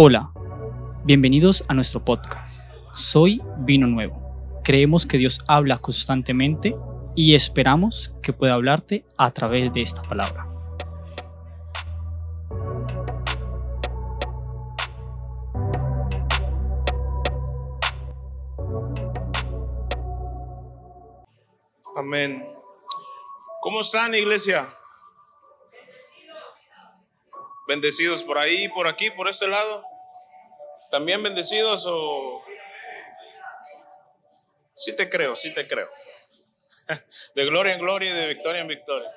Hola, bienvenidos a nuestro podcast. Soy Vino Nuevo. Creemos que Dios habla constantemente y esperamos que pueda hablarte a través de esta palabra. Amén. ¿Cómo están, iglesia? Bendecidos por ahí, por aquí, por este lado. ¿También bendecidos o...? Sí te creo, sí te creo. De gloria en gloria y de victoria en victoria.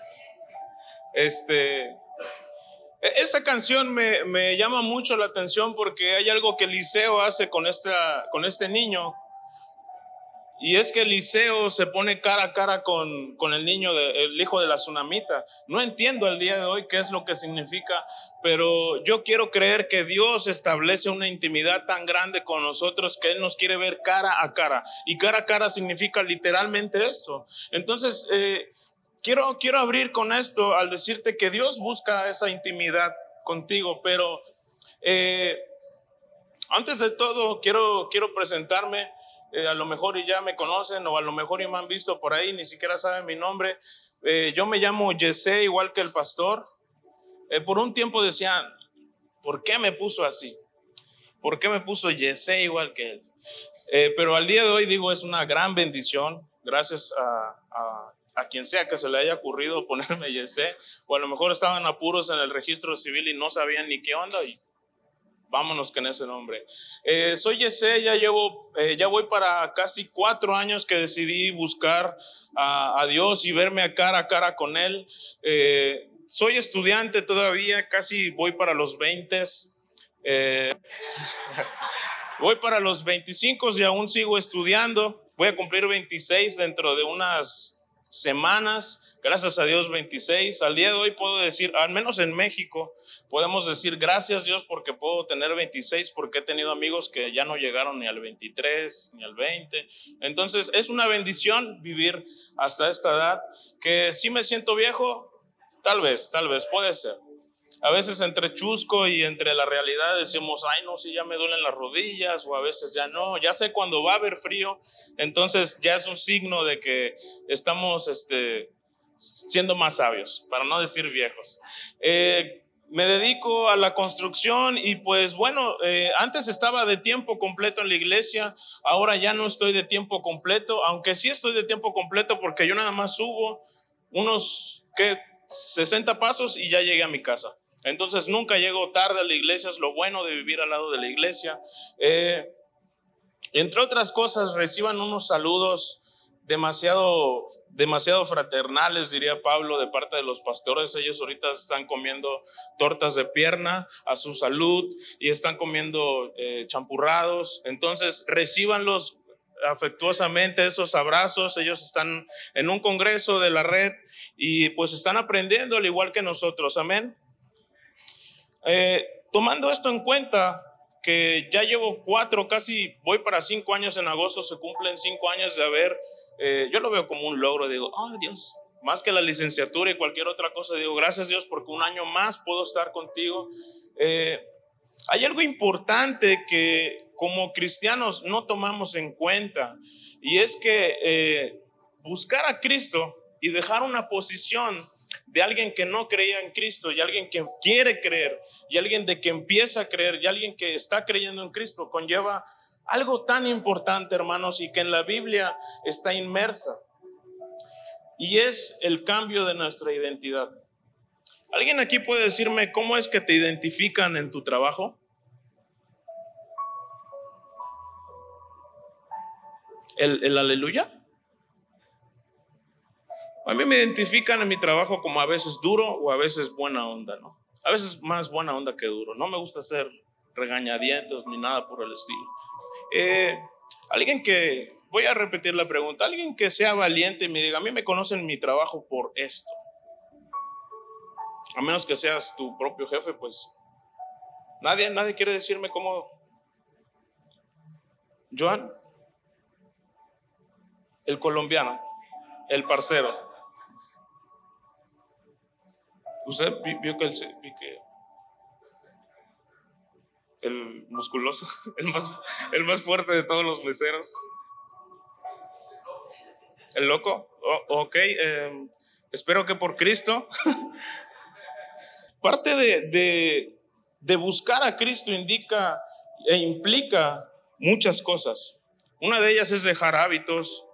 Este, e-, esa canción me, me, llama mucho la atención porque hay algo que Eliseo hace con, esta, con este niño y es que Eliseo se pone cara a cara con, con el niño, de, el hijo de la tsunamita. No entiendo el día de hoy qué es lo que significa, pero yo quiero creer que Dios establece una intimidad tan grande con nosotros que Él nos quiere ver cara a cara. Y cara a cara significa literalmente esto. Entonces, eh, quiero, quiero abrir con esto al decirte que Dios busca esa intimidad contigo, pero eh, antes de todo quiero, quiero presentarme. Eh, a lo mejor ya me conocen o a lo mejor ya me han visto por ahí, ni siquiera saben mi nombre. Eh, yo me llamo Jesse, igual que el pastor. Eh, por un tiempo decían, ¿por qué me puso así? ¿Por qué me puso Jesse igual que él? pero al día de hoy digo, es una gran bendición, gracias a, a, quien sea que se le haya ocurrido ponerme Jesse, o a lo mejor estaban apuros en el registro civil y no sabían ni qué onda y vámonos con ese nombre. Eh, soy Yese, ya llevo, eh, ya voy para casi cuatro años que decidí buscar a, Dios y verme a cara a cara con Él. Eh, soy estudiante todavía, casi voy para los 20. voy para los 25 y aún sigo estudiando. Voy a cumplir 26 dentro de unas semanas gracias a Dios 26. Al día de hoy puedo decir, al menos en México, podemos decir gracias Dios porque puedo tener 26 porque he tenido amigos que ya no llegaron ni al 23 ni al 20. Entonces es una bendición vivir hasta esta edad que si me siento viejo, tal vez, tal vez puede ser. A veces entre chusco y entre la realidad decimos, ay, no, si ya me duelen las rodillas, o a veces ya no, ya sé cuando va a haber frío, entonces ya es un signo de que estamos, este, siendo más sabios, para no decir viejos. Eh, me dedico a la construcción y pues bueno, eh, antes estaba de tiempo completo en la iglesia, ahora ya no estoy de tiempo completo, aunque sí estoy de tiempo completo porque yo nada más subo unos, ¿qué? 60 pasos y ya llegué a mi casa. Entonces nunca llego tarde a la iglesia, es lo bueno de vivir al lado de la iglesia. Eh, entre otras cosas, reciban unos saludos demasiado, demasiado fraternales, diría Pablo, de parte de los pastores. Ellos ahorita están comiendo tortas de pierna a su salud y están comiendo eh, champurrados. Entonces, recibanlos afectuosamente esos abrazos. Ellos están en un congreso de la red y pues están aprendiendo al igual que nosotros. Amén. Eh, tomando esto en cuenta, que ya llevo cuatro, casi voy para cinco años en agosto, se cumplen cinco años de haber, eh, yo lo veo como un logro, digo, oh Dios, más que la licenciatura y cualquier otra cosa, digo, gracias Dios porque un año más puedo estar contigo. Eh, hay algo importante que como cristianos no tomamos en cuenta y es que eh, buscar a Cristo y dejar una posición de alguien que no creía en Cristo y alguien que quiere creer y alguien de que empieza a creer y alguien que está creyendo en Cristo conlleva algo tan importante, hermanos, y que en la Biblia está inmersa. Y es el cambio de nuestra identidad. ¿Alguien aquí puede decirme cómo es que te identifican en tu trabajo? ¿El, el aleluya? A mí me identifican en mi trabajo como a veces duro o a veces buena onda, ¿no? A veces más buena onda que duro. No me gusta ser regañadientos ni nada por el estilo. Eh, alguien que, voy a repetir la pregunta, alguien que sea valiente y me diga, a mí me conocen mi trabajo por esto. A menos que seas tu propio jefe, pues nadie, nadie quiere decirme cómo. Joan, el colombiano, el parcero. Usted vio que, el, el musculoso, el más, el más fuerte de todos los meseros. El loco, ok, em, espero que por Cristo. Parte de, de buscar a Cristo indica e implica muchas cosas. Una de ellas es dejar hábitos.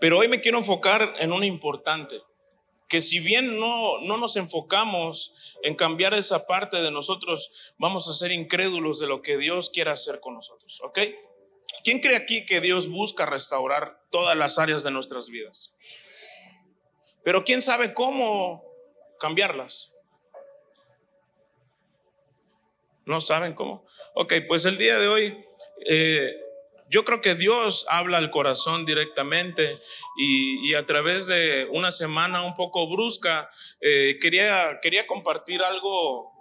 Pero hoy me quiero enfocar en una importante que si bien no, no nos enfocamos en cambiar esa parte de nosotros, vamos a ser incrédulos de lo que Dios quiere hacer con nosotros, ¿ok? ¿Quién cree aquí que Dios busca restaurar todas las áreas de nuestras vidas? Pero ¿quién sabe cómo cambiarlas? ¿No saben cómo? Ok, pues el día de hoy eh, yo creo que Dios habla al corazón directamente y, a través de una semana un poco brusca, eh, quería, quería compartir algo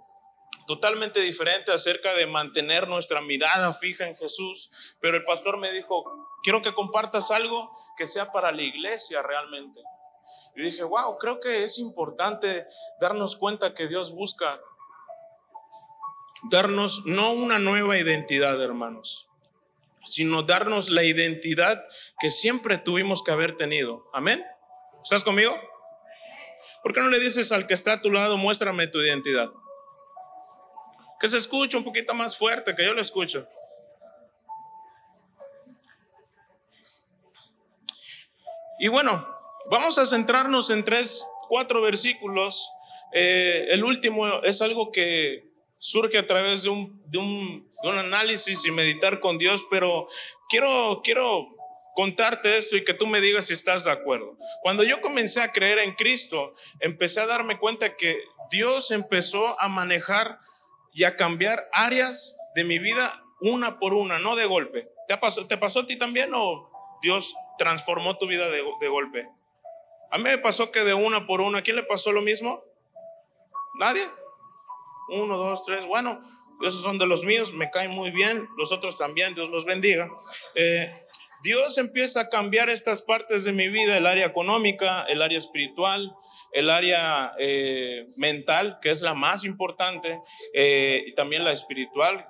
totalmente diferente acerca de mantener nuestra mirada fija en Jesús, pero el pastor me dijo, quiero que compartas algo que sea para la iglesia realmente. Y dije, wow, creo que es importante darnos cuenta que Dios busca darnos no una nueva identidad, hermanos, sino darnos la identidad que siempre tuvimos que haber tenido. Amén. ¿Estás conmigo? ¿Por qué no le dices al que está a tu lado, muéstrame tu identidad? Que se escuche un poquito más fuerte, que yo lo escucho. Y bueno, vamos a centrarnos en tres, cuatro versículos. Eh, el último es algo que surge a través de un, de un, de un análisis y meditar con Dios, pero quiero, quiero contarte esto y que tú me digas si estás de acuerdo. Cuando yo comencé a creer en Cristo, empecé a darme cuenta que Dios empezó a manejar y a cambiar áreas de mi vida una por una, no de golpe. ¿Te pasó, te pasó a ti también o Dios transformó tu vida de, de golpe? A mí me pasó que de una por una, ¿a quién le pasó lo mismo? ¿Nadie? Uno, dos, tres. Bueno, esos son de los míos, me caen muy bien. Los otros también, Dios los bendiga. Eh, Dios empieza a cambiar estas partes de mi vida, el área económica, el área espiritual, el área eh, mental, que es la más importante, eh, y también la espiritual,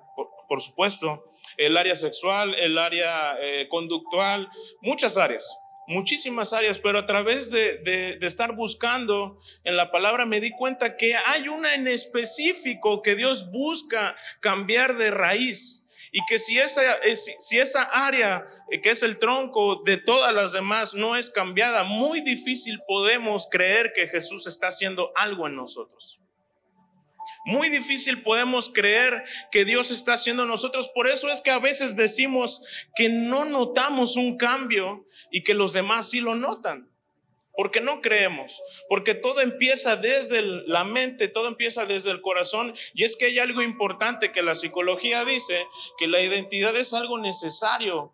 por, supuesto, el área sexual, el área conductual, muchas áreas muchísimas áreas, pero a través de, estar buscando en la palabra me di cuenta que hay una en específico que Dios busca cambiar de raíz. Y que si esa, si esa área eh, que es el tronco de todas las demás no es cambiada, muy difícil podemos creer que Jesús está haciendo algo en nosotros. Muy difícil podemos creer que Dios está haciendo nosotros. Por eso es que a veces decimos que no notamos un cambio y que los demás sí lo notan. Porque no creemos, porque todo empieza desde la mente, todo empieza desde el corazón. Y es que hay algo importante que la psicología dice, que la identidad es algo necesario.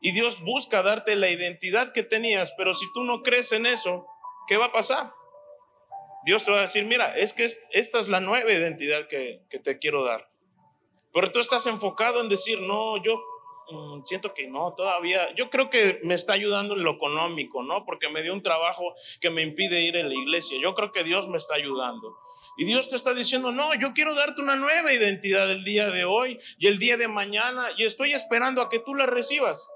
Y Dios busca darte la identidad que tenías, pero si tú no crees en eso, ¿qué va a pasar? Dios te va a decir, mira, es que esta es la nueva identidad que, te quiero dar. Pero tú estás enfocado en decir, no, yo mm, siento que no, todavía, yo creo que me está ayudando en lo económico, ¿no? Porque me dio un trabajo que me impide ir a la iglesia. Yo creo que Dios me está ayudando. Y Dios te está diciendo, no, yo quiero darte una nueva identidad el día de hoy y el día de mañana y estoy esperando a que tú la recibas.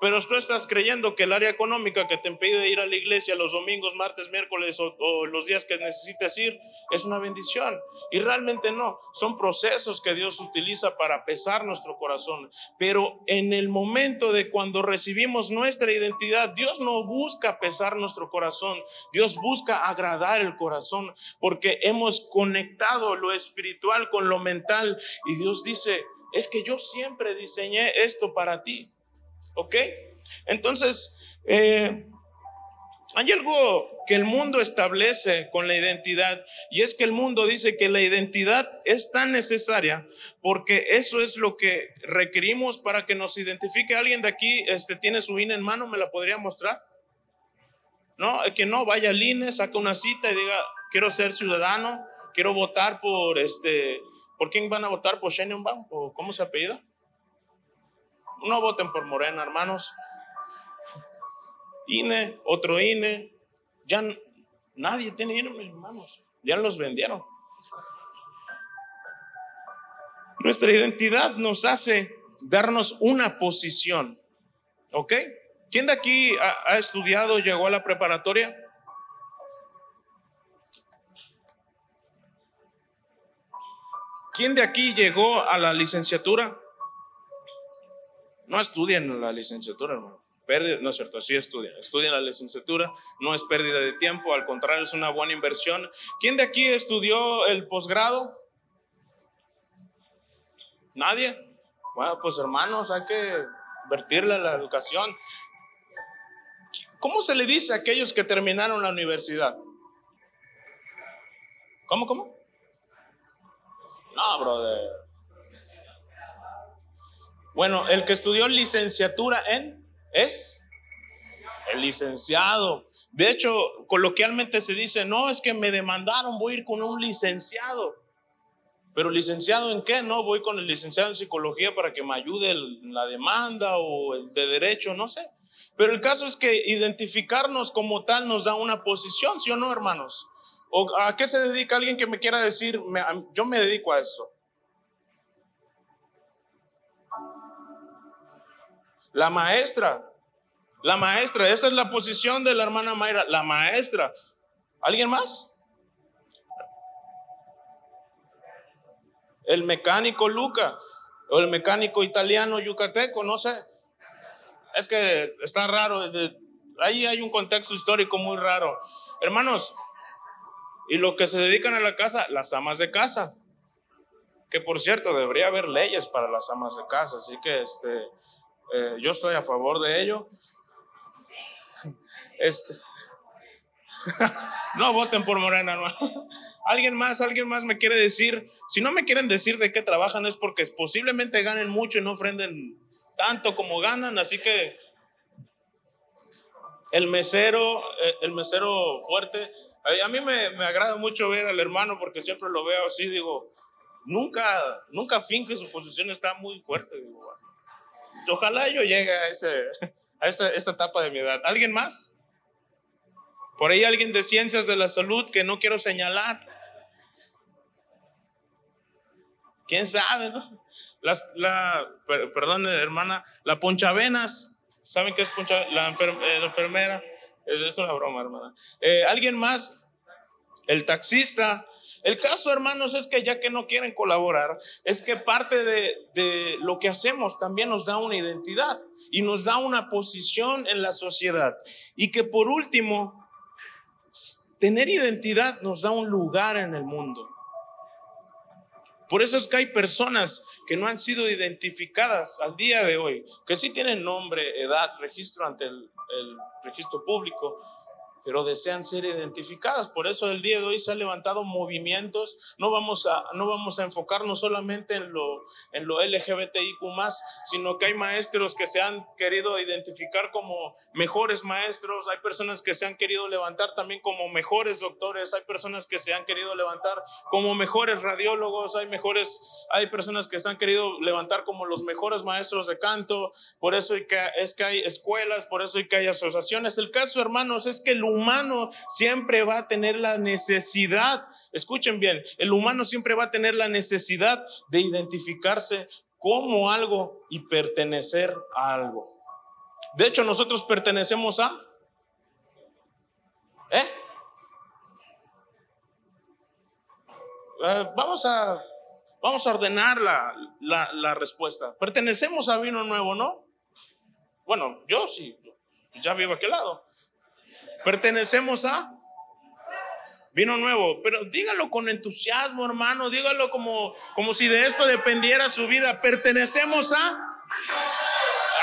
Pero tú estás creyendo que el área económica que te impide ir a la iglesia los domingos, martes, miércoles o, los días que necesites ir es una bendición. Y realmente no. Son procesos que Dios utiliza para pesar nuestro corazón. Pero en el momento de cuando recibimos nuestra identidad, Dios no busca pesar nuestro corazón. Dios busca agradar el corazón porque hemos conectado lo espiritual con lo mental. Y Dios dice, es que yo siempre diseñé esto para ti. ¿Ok? Entonces, eh, hay algo que el mundo establece con la identidad y es que el mundo dice que la identidad es tan necesaria porque eso es lo que requerimos para que nos identifique. ¿Alguien de aquí este, tiene su INE en mano? ¿Me la podría mostrar? No, que no, vaya al INE, saque una cita y diga, quiero ser ciudadano, quiero votar por este, ¿por quién van a votar? ¿Por Sheinbaum? ¿O cómo se apellida? No voten por Morena, hermanos. INE, otro INE. Ya nadie tiene INE, hermanos. Ya los vendieron. Nuestra identidad nos hace darnos una posición. ¿Ok? ¿Quién de aquí ha, ha estudiado, llegó a la preparatoria? ¿Quién de aquí llegó a la licenciatura? No estudien la licenciatura, hermano. no es cierto, sí estudian. Estudian la licenciatura, no es pérdida de tiempo, al contrario, es una buena inversión. ¿Quién de aquí estudió el posgrado? ¿Nadie? Bueno, pues hermanos, hay que invertirle a la educación. ¿Cómo se le dice a aquellos que terminaron la universidad? ¿Cómo, cómo? No, brother. Bueno, el que estudió licenciatura en es el licenciado. De hecho, coloquialmente se dice, no, es que me demandaron, voy a ir con un licenciado. Pero licenciado en qué? No, voy con el licenciado en psicología para que me ayude en la demanda o el de derecho, no sé. Pero el caso es que identificarnos como tal nos da una posición, ¿sí o no, hermanos? ¿O a qué se dedica alguien que me quiera decir, yo me dedico a eso? La maestra, la maestra, esa es la posición de la hermana Mayra, la maestra. ¿Alguien más? El mecánico Luca o el mecánico italiano yucateco, no sé. Es que está raro, ahí hay un contexto histórico muy raro. Hermanos, y lo que se dedican a la casa, las amas de casa. Que por cierto, debería haber leyes para las amas de casa, así que este, eh, yo estoy a favor de ello. Este, no voten por Morena, no. Alguien más, alguien más me quiere decir, si no me quieren decir de qué trabajan es porque posiblemente ganen mucho y no ofrenden tanto como ganan, así que el mesero, eh, el mesero fuerte, a mí me, me, agrada mucho ver al hermano porque siempre lo veo así, digo, nunca, nunca finge su posición, está muy fuerte. Digo, ojalá yo llegue a, ese, a esa, etapa de mi edad. ¿Alguien más? Por ahí alguien de ciencias de la salud que no quiero señalar. ¿Quién sabe, no? Las, la, perdón, hermana, la ponchavenas. ¿Saben qué es poncha, la, eh, la enfermera? Es, una broma, hermana. Eh, ¿Alguien más? El taxista. El caso, hermanos, es que ya que no quieren colaborar, es que parte de, lo que hacemos también nos da una identidad y nos da una posición en la sociedad. Y que por último, tener identidad nos da un lugar en el mundo. Por eso es que hay personas que no han sido identificadas al día de hoy, que sí tienen nombre, edad, registro ante el registro público, pero desean ser identificadas. Por eso el día de hoy se han levantado movimientos. No vamos a, no vamos a enfocarnos solamente en lo, en lo LGBTIQ, sino que hay maestros que se han querido identificar como mejores maestros. Hay personas que se han querido levantar también como mejores doctores. Hay personas que se han querido levantar como mejores radiólogos. Hay, mejores, hay personas que se han querido levantar como los mejores maestros de canto. Por eso es que hay escuelas, por eso hay que hay asociaciones. El caso, hermanos, es que el humano siempre va a tener la necesidad, escuchen bien, el humano siempre va a tener la necesidad de identificarse como algo y pertenecer a algo. De hecho, nosotros pertenecemos a... ¿Eh? eh vamos a vamos a ordenar la, la, la, respuesta. Pertenecemos a vino nuevo, ¿no? Bueno, yo sí, ya vivo a aquel lado. Pertenecemos a vino nuevo, pero dígalo con entusiasmo, hermano, dígalo como, como si de esto dependiera su vida. Pertenecemos a...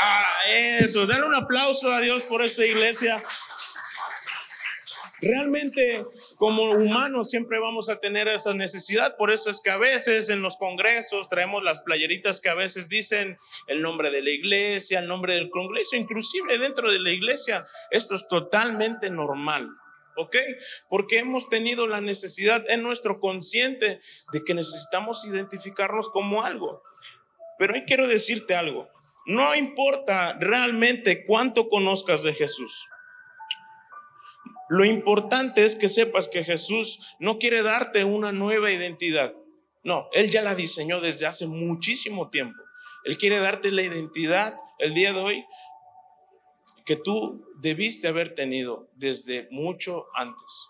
Ah, eso, dale un aplauso a Dios por esta iglesia. Realmente como humanos siempre vamos a tener esa necesidad, por eso es que a veces en los congresos traemos las playeritas que a veces dicen el nombre de la iglesia, el nombre del congreso, inclusive dentro de la iglesia. Esto es totalmente normal. ¿ok? Porque hemos tenido la necesidad en nuestro consciente de que necesitamos identificarnos como algo. Pero hoy quiero decirte algo, no importa realmente cuánto conozcas de Jesús. Lo importante es que sepas que Jesús no quiere darte una nueva identidad. No, Él ya la diseñó desde hace muchísimo tiempo. Él quiere darte la identidad el día de hoy que tú debiste haber tenido desde mucho antes.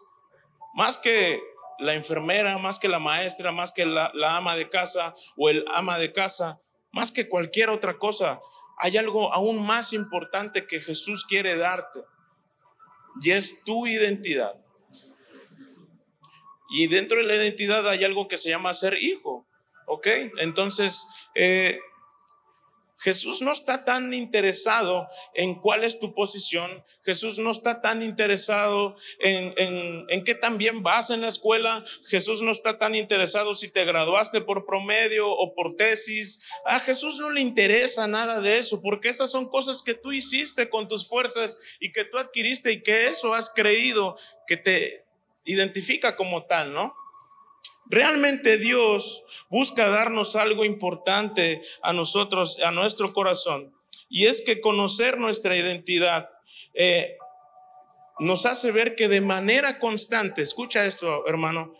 Más que la enfermera, más que la maestra, más que la, ama de casa o el ama de casa, más que cualquier otra cosa, hay algo aún más importante que Jesús quiere darte y es tu identidad. Y dentro de la identidad hay algo que se llama ser hijo, ¿ok? Entonces, eh, Jesús no está tan interesado en cuál es tu posición. Jesús no está tan interesado en, en, en, qué tan bien vas en la escuela. Jesús no está tan interesado si te graduaste por promedio o por tesis. A Jesús no le interesa nada de eso, porque esas son cosas que tú hiciste con tus fuerzas y que tú adquiriste y que eso has creído que te identifica como tal, ¿no? Realmente Dios busca darnos algo importante a nosotros, a nuestro corazón. Y es que conocer nuestra identidad eh, nos hace ver que de manera constante, escucha esto hermano,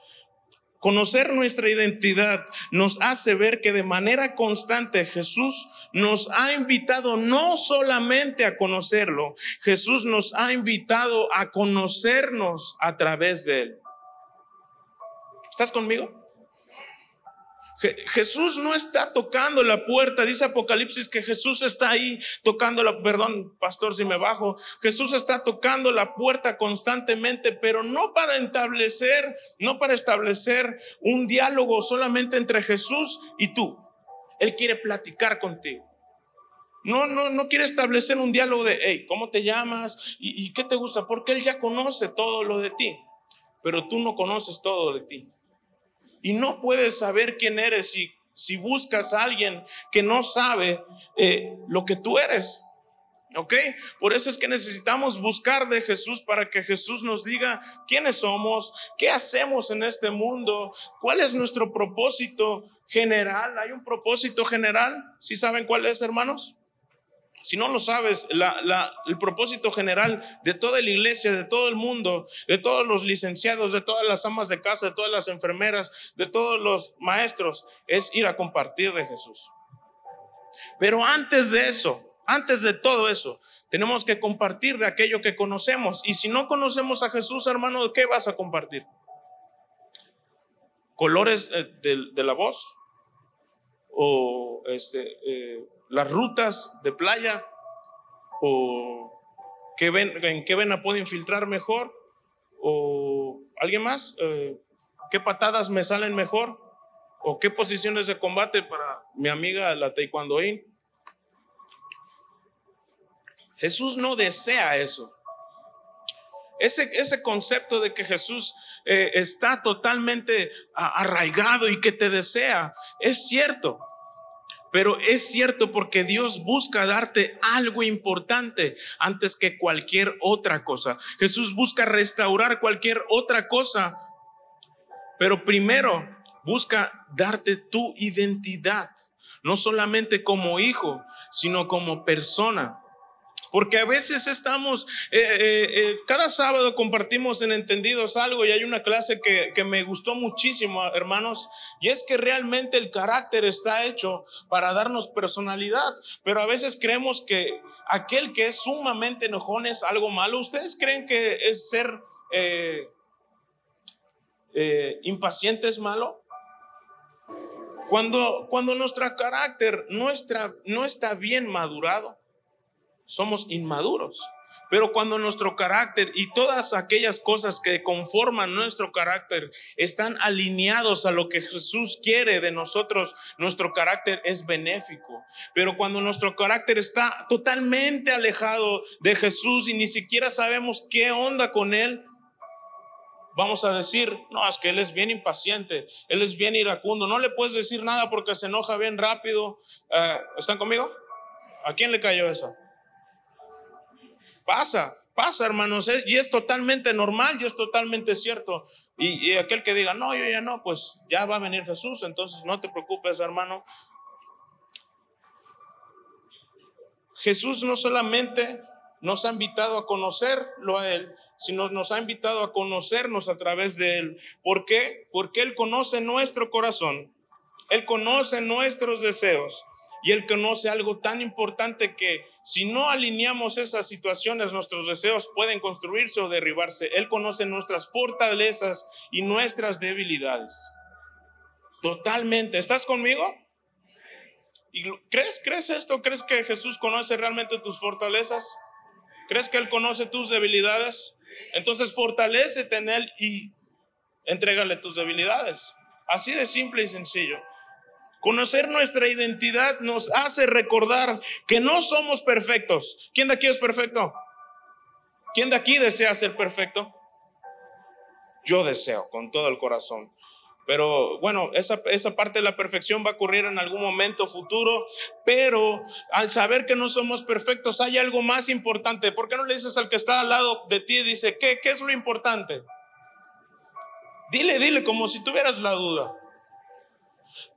conocer nuestra identidad nos hace ver que de manera constante Jesús nos ha invitado no solamente a conocerlo, Jesús nos ha invitado a conocernos a través de él. ¿Estás conmigo? Jesús no está tocando la puerta, dice Apocalipsis que Jesús está ahí tocando la, perdón, pastor, si me bajo, Jesús está tocando la puerta constantemente, pero no para establecer, no para establecer un diálogo solamente entre Jesús y tú. Él quiere platicar contigo. No, no, no quiere establecer un diálogo de, hey, ¿cómo te llamas? ¿Y, ¿Y qué te gusta? Porque Él ya conoce todo lo de ti, pero tú no conoces todo de ti. Y no puedes saber quién eres si, si buscas a alguien que no sabe eh, lo que tú eres. ¿Ok? Por eso es que necesitamos buscar de Jesús para que Jesús nos diga quiénes somos, qué hacemos en este mundo, cuál es nuestro propósito general. ¿Hay un propósito general? ¿Sí saben cuál es, hermanos? Si no lo sabes, el propósito general de toda la iglesia, de todo el mundo, de todos los licenciados, de todas las amas de casa, de todas las enfermeras, de todos los maestros, es ir a compartir de Jesús. Pero antes de eso, antes de todo eso, tenemos que compartir de aquello que conocemos. Y si no conocemos a Jesús, hermano, ¿qué vas a compartir? ¿Colores eh, de, la voz? ¿O este, eh, las rutas de playa o qué en qué vena puedo infiltrar mejor o alguien más, eh, qué patadas me salen mejor o qué posiciones de combate para mi amiga la taekwondoín. Jesús no desea eso. Ese, ese concepto de que Jesús eh, está totalmente arraigado y que te desea, es cierto. Pero es cierto porque Dios busca darte algo importante antes que cualquier otra cosa. Jesús busca restaurar cualquier otra cosa. Pero primero busca darte tu identidad, no solamente como hijo, sino como persona. Porque a veces estamos, eh, eh, eh, cada sábado compartimos en Entendidos algo y hay una clase que, que me gustó muchísimo, hermanos, y es que realmente el carácter está hecho para darnos personalidad, pero a veces creemos que aquel que es sumamente enojón es algo malo. ¿Ustedes creen que es ser impaciente es malo? Cuando, cuando nuestro carácter no está, no está bien madurado, somos inmaduros. Pero cuando nuestro carácter y todas aquellas cosas que conforman nuestro carácter están alineados a lo que Jesús quiere de nosotros, nuestro carácter es benéfico. Pero cuando nuestro carácter está totalmente alejado de Jesús y ni siquiera sabemos qué onda con Él, vamos a decir, no, es que Él es bien impaciente, Él es bien iracundo, no le puedes decir nada porque se enoja bien rápido. Eh, ¿Están conmigo? ¿A quién le cayó eso? Pasa, pasa, hermanos, ¿eh? y es totalmente normal y es totalmente cierto. Y, aquel que diga, no, yo ya no, pues ya va a venir Jesús, entonces no te preocupes, hermano. Jesús no solamente nos ha invitado a conocerlo a Él, sino nos ha invitado a conocernos a través de Él. ¿Por qué? Porque Él conoce nuestro corazón, Él conoce nuestros deseos y Él conoce algo tan importante que si no alineamos esas situaciones, nuestros deseos pueden construirse o derribarse. Él conoce nuestras fortalezas y nuestras debilidades. Totalmente. ¿Estás conmigo? ¿Y crees, crees esto? ¿Crees que Jesús conoce realmente tus fortalezas? ¿Crees que Él conoce tus debilidades? Entonces fortalecete en Él y entrégale tus debilidades. Así de simple y sencillo. Conocer nuestra identidad nos hace recordar que no somos perfectos. ¿Quién de aquí es perfecto? ¿Quién de aquí desea ser perfecto? Yo deseo con todo el corazón. Pero bueno, esa, esa, parte de la perfección va a ocurrir en algún momento futuro, pero al saber que no somos perfectos hay algo más importante. ¿Por qué no le dices al que está al lado de ti, dice, ¿qué, qué es lo importante? Dile, dile como si tuvieras la duda.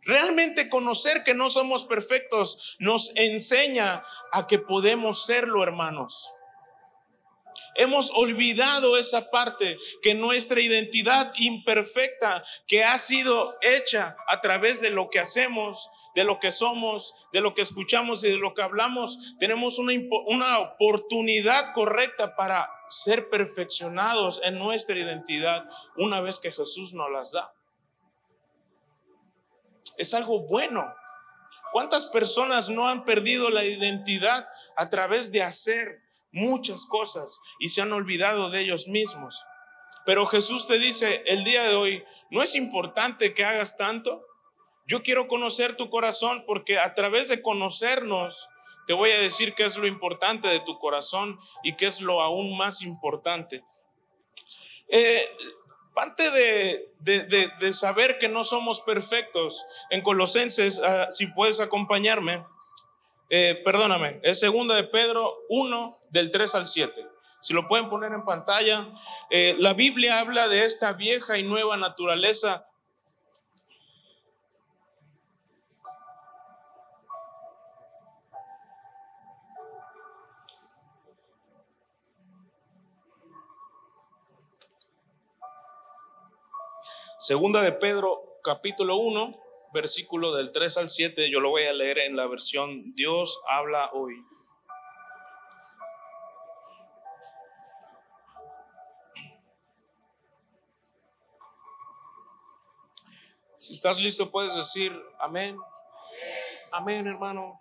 Realmente conocer que no somos perfectos nos enseña a que podemos serlo, hermanos. Hemos olvidado esa parte que nuestra identidad imperfecta que ha sido hecha a través de lo que hacemos, de lo que somos, de lo que escuchamos y de lo que hablamos, tenemos una, una oportunidad correcta para ser perfeccionados en nuestra identidad una vez que Jesús nos las da es algo bueno. ¿Cuántas personas no han perdido la identidad a través de hacer muchas cosas y se han olvidado de ellos mismos? Pero Jesús te dice el día de hoy, no es importante que hagas tanto. Yo quiero conocer tu corazón porque a través de conocernos te voy a decir qué es lo importante de tu corazón y qué es lo aún más importante. Eh, parte de, saber que no somos perfectos, en Colosenses, ah, si puedes acompañarme, eh, perdóname, es segunda de Pedro 1 del 3 al 7. Si lo pueden poner en pantalla, eh, la Biblia habla de esta vieja y nueva naturaleza Segunda de Pedro, capítulo 1, versículo del 3 al 7, yo lo voy a leer en la versión Dios habla hoy. Si estás listo, puedes decir amén. Amén, hermano.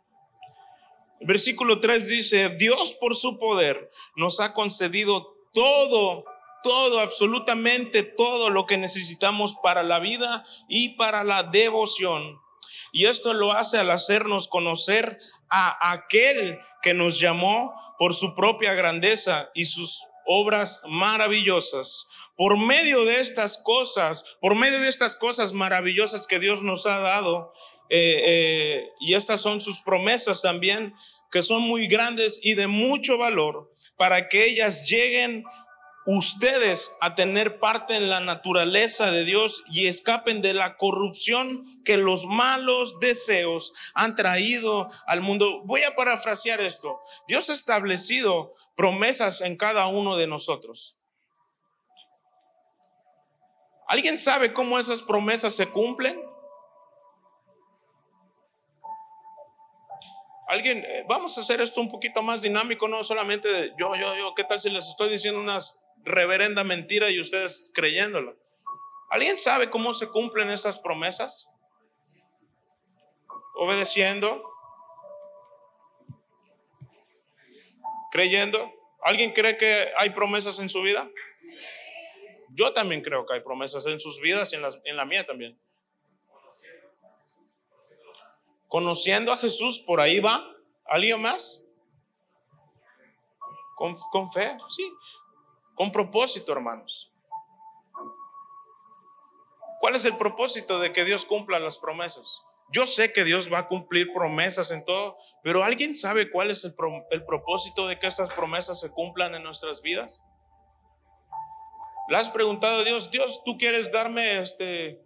El versículo 3 dice, Dios por su poder nos ha concedido todo todo, absolutamente todo lo que necesitamos para la vida y para la devoción. Y esto lo hace al hacernos conocer a aquel que nos llamó por su propia grandeza y sus obras maravillosas. Por medio de estas cosas, por medio de estas cosas maravillosas que Dios nos ha dado, eh, eh, y estas son sus promesas también, que son muy grandes y de mucho valor, para que ellas lleguen ustedes a tener parte en la naturaleza de Dios y escapen de la corrupción que los malos deseos han traído al mundo. Voy a parafrasear esto. Dios ha establecido promesas en cada uno de nosotros. ¿Alguien sabe cómo esas promesas se cumplen? Alguien, eh, vamos a hacer esto un poquito más dinámico, no solamente yo, yo, yo, ¿qué tal si les estoy diciendo unas reverenda mentira y ustedes creyéndolo. ¿Alguien sabe cómo se cumplen esas promesas? Obedeciendo, creyendo. ¿Alguien cree que hay promesas en su vida? Yo también creo que hay promesas en sus vidas y en la, mía también. Conociendo a Jesús, por ahí va. ¿Alguien más? Con, fe, sí con propósito, hermanos. ¿Cuál es el propósito de que Dios cumpla las promesas? Yo sé que Dios va a cumplir promesas en todo, pero ¿alguien sabe cuál es el, propósito de que estas promesas se cumplan en nuestras vidas? ¿Le has preguntado a Dios, Dios, tú quieres darme este,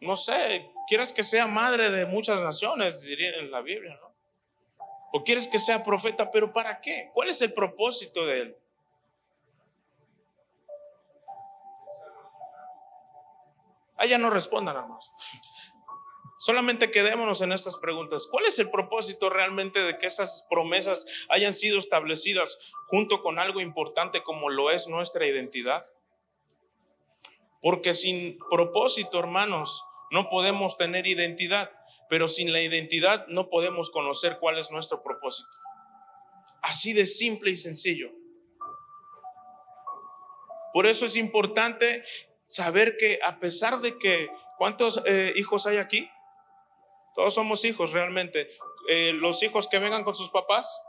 no sé, ¿Quieres que sea madre de muchas naciones? Diría en la Biblia, ¿no? ¿O quieres que sea profeta? ¿Pero para qué? ¿Cuál es el propósito de él? Ah, Allá no respondan, hermanos. Solamente quedémonos en estas preguntas. ¿Cuál es el propósito realmente de que estas promesas hayan sido establecidas junto con algo importante como lo es nuestra identidad? Porque sin propósito, hermanos, no podemos tener identidad, pero sin la identidad no podemos conocer cuál es nuestro propósito. Así de simple y sencillo. Por eso es importante saber que a pesar de que, ¿cuántos eh, hijos hay aquí? Todos somos hijos realmente. Eh, los hijos que vengan con sus papás.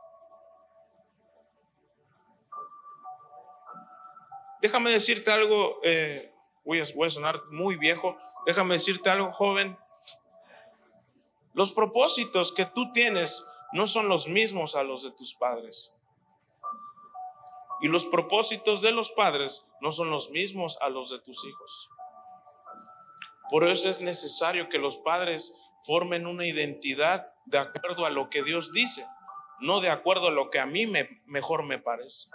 Déjame decirte algo, eh, voy, a, sonar muy viejo, déjame decirte algo joven. Los propósitos que tú tienes no son los mismos a los de tus padres. Y los propósitos de los padres no son los mismos a los de tus hijos. Por eso es necesario que los padres formen una identidad de acuerdo a lo que Dios dice, no de acuerdo a lo que a mí me, mejor me parece.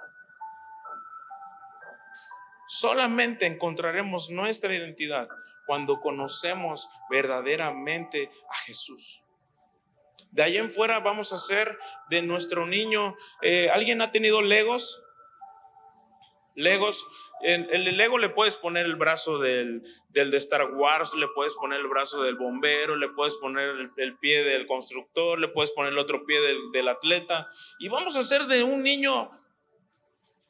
Solamente encontraremos nuestra identidad cuando conocemos verdaderamente a Jesús. De ahí en fuera vamos a hacer de nuestro niño, eh, ¿alguien ha tenido legos? Legos, el Lego le puedes poner el brazo del, del, de Star Wars, le puedes poner el brazo del bombero, le puedes poner el, pie del constructor, le puedes poner el otro pie del, del, atleta. Y vamos a hacer de un niño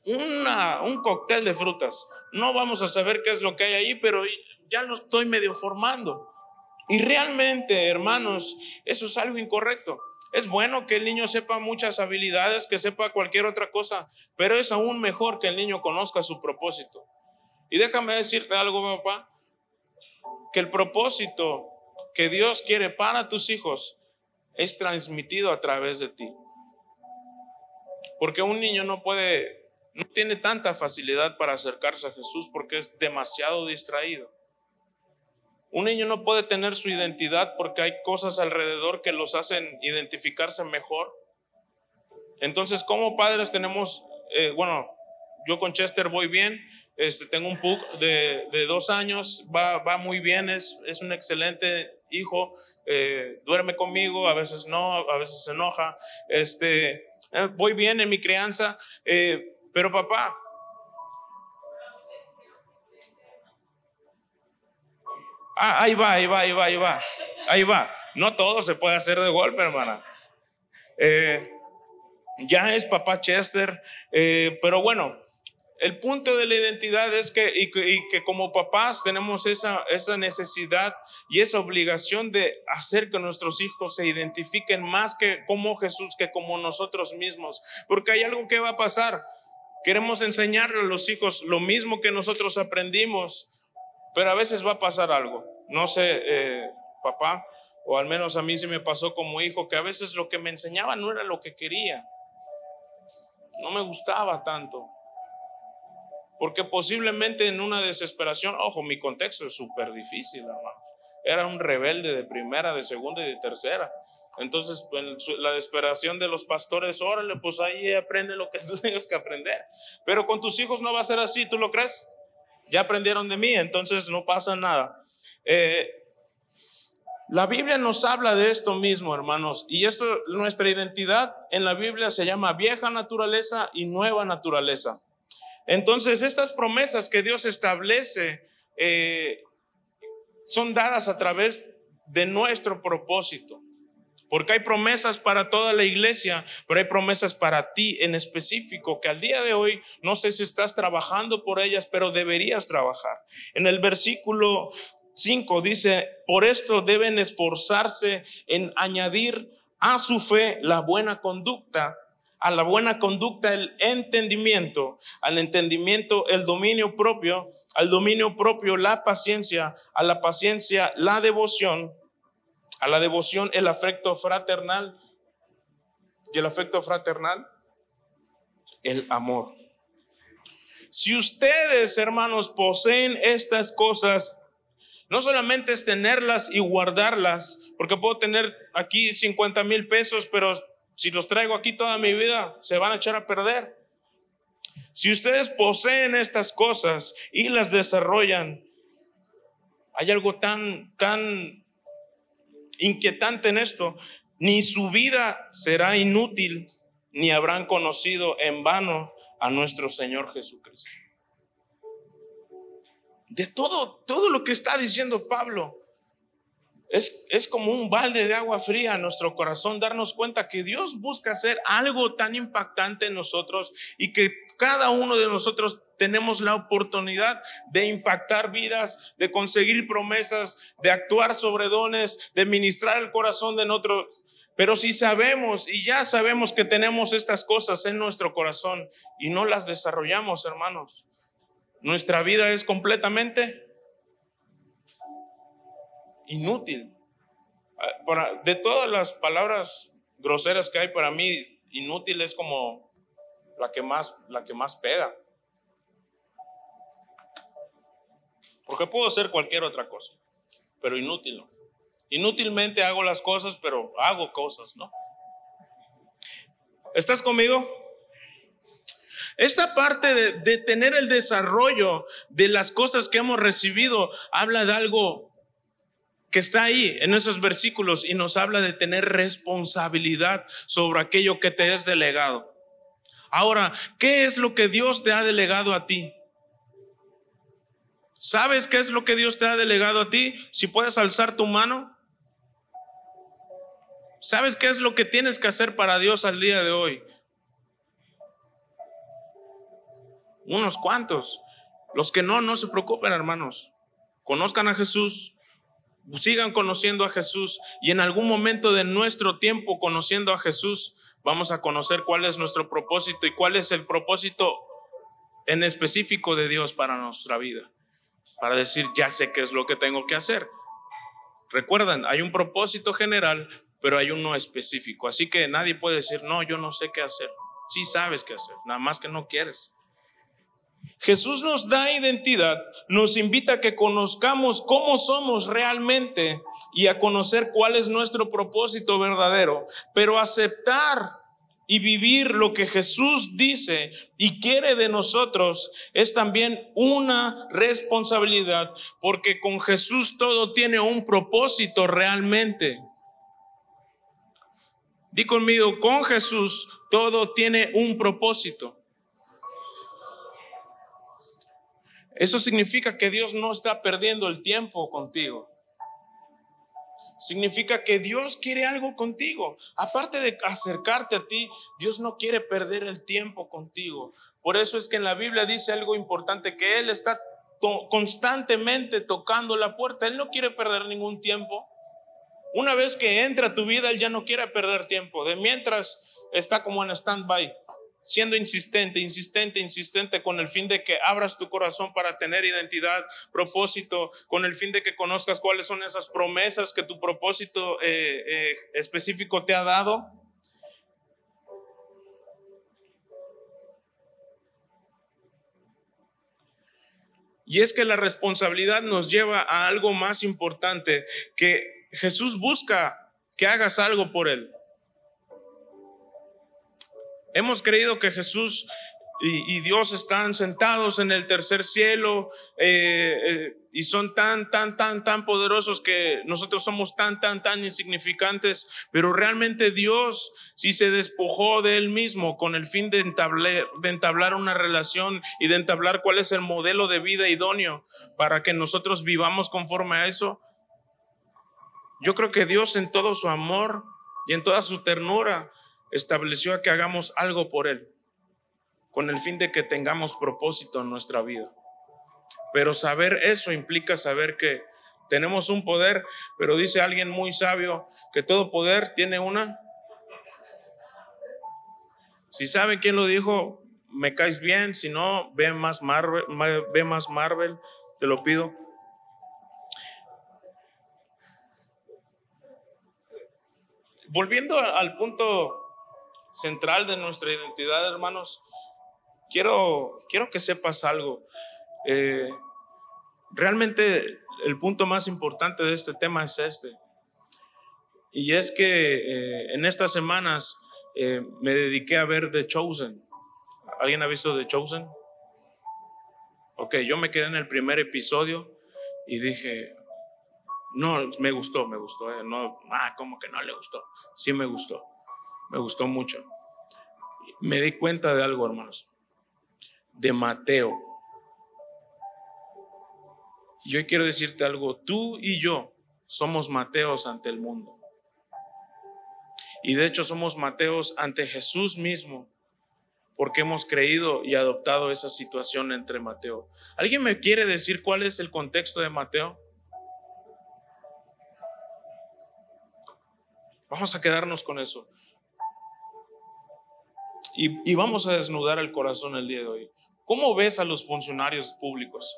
una, un cóctel de frutas. No vamos a saber qué es lo que hay ahí, pero ya lo estoy medio formando. Y realmente, hermanos, eso es algo incorrecto. Es bueno que el niño sepa muchas habilidades, que sepa cualquier otra cosa, pero es aún mejor que el niño conozca su propósito. Y déjame decirte algo, papá, que el propósito que Dios quiere para tus hijos es transmitido a través de ti. Porque un niño no puede, no tiene tanta facilidad para acercarse a Jesús porque es demasiado distraído. Un niño no puede tener su identidad porque hay cosas alrededor que los hacen identificarse mejor. Entonces, como padres tenemos, eh, bueno, yo con Chester voy bien, este, tengo un pug de, dos años, va, va muy bien, es, es un excelente hijo, eh, duerme conmigo, a veces no, a veces se enoja, este, eh, voy bien en mi crianza, pero papá, Ah, ahí va, ahí va, ahí va, ahí va. Ahí va. No todo se puede hacer de golpe, hermana. Eh, ya es papá Chester, eh, pero bueno, el punto de la identidad es que, y que, como papás tenemos esa, esa necesidad y esa obligación de hacer que nuestros hijos se identifiquen más que como Jesús, que como nosotros mismos. Porque hay algo que va a pasar. Queremos enseñarle a los hijos lo mismo que nosotros aprendimos, pero a veces va a pasar algo. No sé, eh, papá, o al menos a mí sí me pasó como hijo, que a veces lo que me enseñaba no era lo que quería. No me gustaba tanto. Porque posiblemente en una desesperación, ojo, mi contexto es súper difícil, hermano. Era un rebelde de primera, de segunda y de tercera. Entonces, la desesperación de los pastores, órale, pues ahí aprende lo que tú tengas que aprender. Pero con tus hijos no va a ser así, ¿tú lo crees? ya aprendieron de mí, entonces no pasa nada. Eh, la Biblia nos habla de esto mismo, hermanos, y esto, nuestra identidad en la Biblia se llama vieja naturaleza y nueva naturaleza. Entonces, estas promesas que Dios establece eh, son dadas a través de nuestro propósito. Porque hay promesas para toda la iglesia, pero hay promesas para ti en específico, que al día de hoy no sé si estás trabajando por ellas, pero deberías trabajar. En el versículo 5 dice, por esto deben esforzarse en añadir a su fe la buena conducta, a la buena conducta el entendimiento, al entendimiento el dominio propio, al dominio propio la paciencia, a la paciencia la devoción a la devoción el afecto fraternal. ¿Y el afecto fraternal? El amor. Si ustedes, hermanos, poseen estas cosas, no solamente es tenerlas y guardarlas, porque puedo tener aquí 50 mil pesos, pero si los traigo aquí toda mi vida, se van a echar a perder. Si ustedes poseen estas cosas y las desarrollan, Hay algo tan, tan inquietante en esto. Ni su vida será inútil, ni habrán conocido en vano a nuestro Señor Jesucristo. De todo, todo lo que está diciendo Pablo, es, es, como un balde de agua fría a nuestro corazón darnos cuenta que Dios busca hacer algo tan impactante en nosotros y que cada uno de nosotros tenemos la oportunidad de impactar vidas, de conseguir promesas, de actuar sobre dones, de ministrar el corazón de nosotros. Pero si sabemos y ya sabemos que tenemos estas cosas en nuestro corazón y no las desarrollamos, hermanos, nuestra vida es completamente inútil. De todas las palabras groseras que hay para mí, inútil es como la que más, la que más pega. Porque puedo hacer cualquier otra cosa, pero inútil. Inútilmente hago las cosas, pero hago cosas, ¿no? ¿Estás conmigo? Esta parte de, de, tener el desarrollo de las cosas que hemos recibido habla de algo que está ahí en esos versículos y nos habla de tener responsabilidad sobre aquello que te es delegado. Ahora, ¿qué es lo que Dios te ha delegado a ti? ¿Sabes qué es lo que Dios te ha delegado a ti? Si puedes alzar tu mano. ¿Sabes qué es lo que tienes que hacer para Dios al día de hoy? Unos cuantos. Los que no, no se preocupen, hermanos. Conozcan a Jesús, sigan conociendo a Jesús y en algún momento de nuestro tiempo conociendo a Jesús, vamos a conocer cuál es nuestro propósito y cuál es el propósito en específico de Dios para nuestra vida. Para decir, ya sé qué es lo que tengo que hacer. Recuerden, hay un propósito general, pero hay uno específico. Así que nadie puede decir, no, yo no sé qué hacer. Sí sabes qué hacer, nada más que no quieres. Jesús nos da identidad, nos invita a que conozcamos cómo somos realmente y a conocer cuál es nuestro propósito verdadero, pero aceptar y vivir lo que Jesús dice y quiere de nosotros es también una responsabilidad, porque con Jesús todo tiene un propósito realmente. Di conmigo, con Jesús todo tiene un propósito. Eso significa que Dios no está perdiendo el tiempo contigo. Significa que Dios quiere algo contigo. Aparte de acercarte a ti, Dios no quiere perder el tiempo contigo. Por eso es que en la Biblia dice algo importante, que Él está constantemente tocando la puerta. Él no quiere perder ningún tiempo. Una vez que entra a tu vida, Él ya no quiere perder tiempo. De mientras está como en stand-by siendo insistente, insistente, insistente con el fin de que abras tu corazón para tener identidad, propósito, con el fin de que conozcas cuáles son esas promesas que tu propósito eh, eh, específico te ha dado. Y es que la responsabilidad nos lleva a algo más importante, que Jesús busca que hagas algo por Él. Hemos creído que Jesús y, Dios están sentados en el tercer cielo eh, eh, y son tan, tan, tan, tan poderosos que nosotros somos tan, tan, tan insignificantes, pero realmente Dios sí se despojó de él mismo con el fin de entablar, de entablar una relación y de entablar cuál es el modelo de vida idóneo para que nosotros vivamos conforme a eso. Yo creo que Dios en todo su amor y en toda su ternura estableció a que hagamos algo por Él, con el fin de que tengamos propósito en nuestra vida. Pero saber eso implica saber que tenemos un poder, pero dice alguien muy sabio que todo poder tiene una... Si saben quién lo dijo, me caes bien, si no, ve más Marvel, ve más Marvel, te lo pido. Volviendo al punto central de nuestra identidad, hermanos, quiero, quiero que sepas algo. Eh, realmente el punto más importante de este tema es este. Y es que eh, en estas semanas eh, me dediqué a ver The Chosen. ¿Alguien ha visto The Chosen? Ok, yo me quedé en el primer episodio y dije, No, me gustó, me gustó. No, ah, ¿cómo que no le gustó? Sí me gustó. Me gustó mucho. Me di cuenta de algo, hermanos. De Mateo. Y hoy quiero decirte algo. Tú y yo somos Mateos ante el mundo. Y de hecho somos Mateos ante Jesús mismo. Porque hemos creído y adoptado esa situación entre Mateo. ¿Alguien me quiere decir cuál es el contexto de Mateo? Vamos a quedarnos con eso. Y, vamos a desnudar el corazón el día de hoy. ¿Cómo ves a los funcionarios públicos?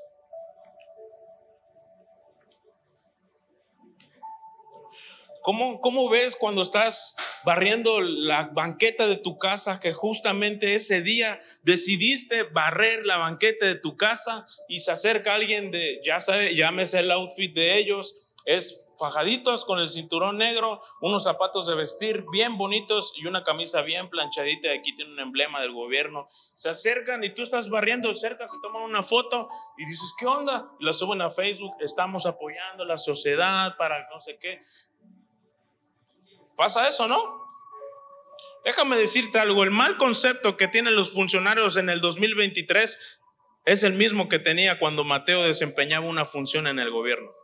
¿Cómo, ¿Cómo ves cuando estás barriendo la banqueta de tu casa que justamente ese día decidiste barrer la banqueta de tu casa y se acerca alguien de, ya sabe, llámese el outfit de ellos, es fajaditos con el cinturón negro, unos zapatos de vestir bien bonitos y una camisa bien planchadita. Aquí tiene un emblema del gobierno. Se acercan y tú estás barriendo cerca, se toman una foto y dices, ¿qué onda? Y la suben a Facebook, estamos apoyando la sociedad para no sé qué. Pasa eso, ¿no? Déjame decirte algo, el mal concepto que tienen los funcionarios en el 2023 es el mismo que tenía cuando Mateo desempeñaba una función en el gobierno.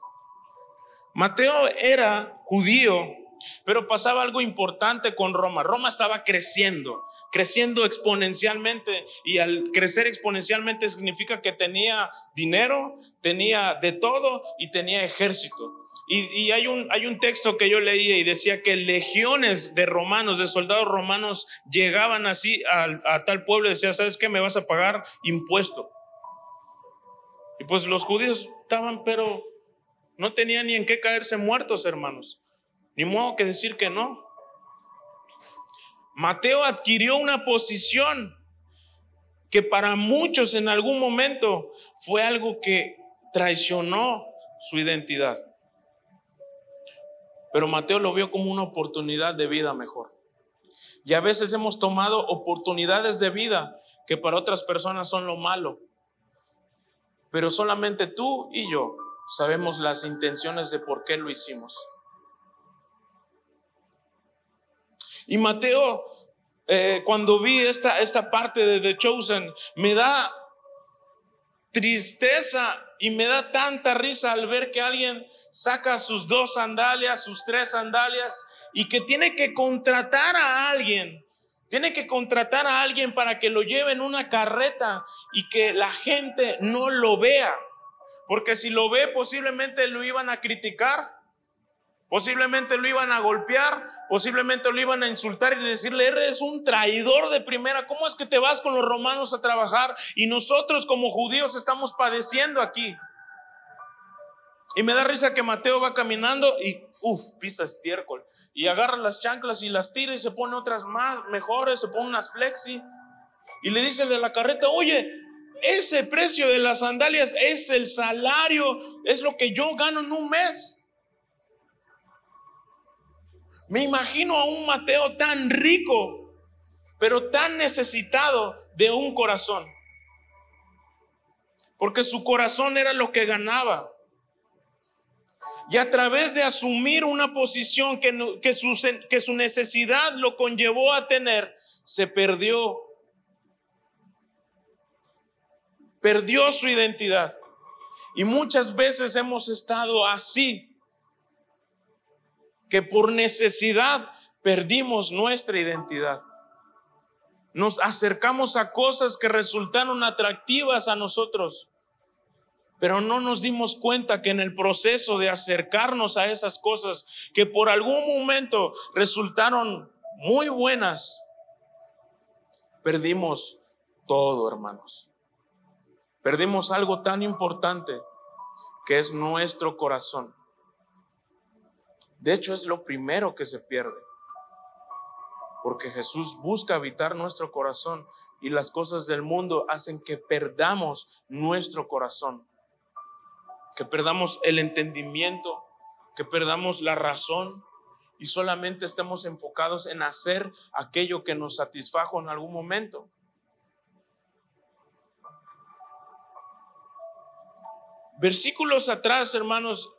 Mateo era judío, pero pasaba algo importante con Roma. Roma estaba creciendo, creciendo exponencialmente y al crecer exponencialmente significa que tenía dinero, tenía de todo y tenía ejército. Y, hay, un, hay un texto que yo leía y decía que legiones de romanos, de soldados romanos, llegaban así a, a tal pueblo y decía, ¿sabes qué? Me vas a pagar impuesto. Y pues los judíos estaban, pero no tenían ni en qué caerse muertos, hermanos. Ni modo que decir que no. Mateo adquirió una posición que para muchos en algún momento fue algo que traicionó su identidad. Pero Mateo lo vio como una oportunidad de vida mejor. Y a veces hemos tomado oportunidades de vida que para otras personas son lo malo. Pero solamente tú y yo sabemos las intenciones de por qué lo hicimos. Y Mateo, eh, cuando vi esta, esta parte de The Chosen, me da tristeza y me da tanta risa al ver que alguien saca sus dos sandalias, sus tres sandalias y que tiene que contratar a alguien. Tiene que contratar a alguien para que lo lleve en una carreta y que la gente no lo vea. Porque si lo ve, posiblemente lo iban a criticar, posiblemente lo iban a golpear, posiblemente lo iban a insultar y decirle, eres un traidor de primera, ¿cómo es que te vas con los romanos a trabajar? Y nosotros como judíos estamos padeciendo aquí. Y me da risa que Mateo va caminando y, uff, pisa estiércol. Y agarra las chanclas y las tira y se pone otras más mejores, se pone unas flexi. Y le dice el de la carreta, oye, ese precio de las sandalias es el salario, es lo que yo gano en un mes. Me imagino a un Mateo tan rico, pero tan necesitado de un corazón. Porque su corazón era lo que ganaba. Y a través de asumir una posición que, que, su, que su necesidad lo conllevó a tener, se perdió perdió su identidad. Y muchas veces hemos estado así, que por necesidad perdimos nuestra identidad. Nos acercamos a cosas que resultaron atractivas a nosotros, pero no nos dimos cuenta que en el proceso de acercarnos a esas cosas que por algún momento resultaron muy buenas, perdimos todo, hermanos. Perdimos algo tan importante que es nuestro corazón. De hecho, es lo primero que se pierde. Porque Jesús busca habitar nuestro corazón y las cosas del mundo hacen que perdamos nuestro corazón. Que perdamos el entendimiento, que perdamos la razón y solamente estemos enfocados en hacer aquello que nos satisfajo en algún momento. Versículos atrás, hermanos,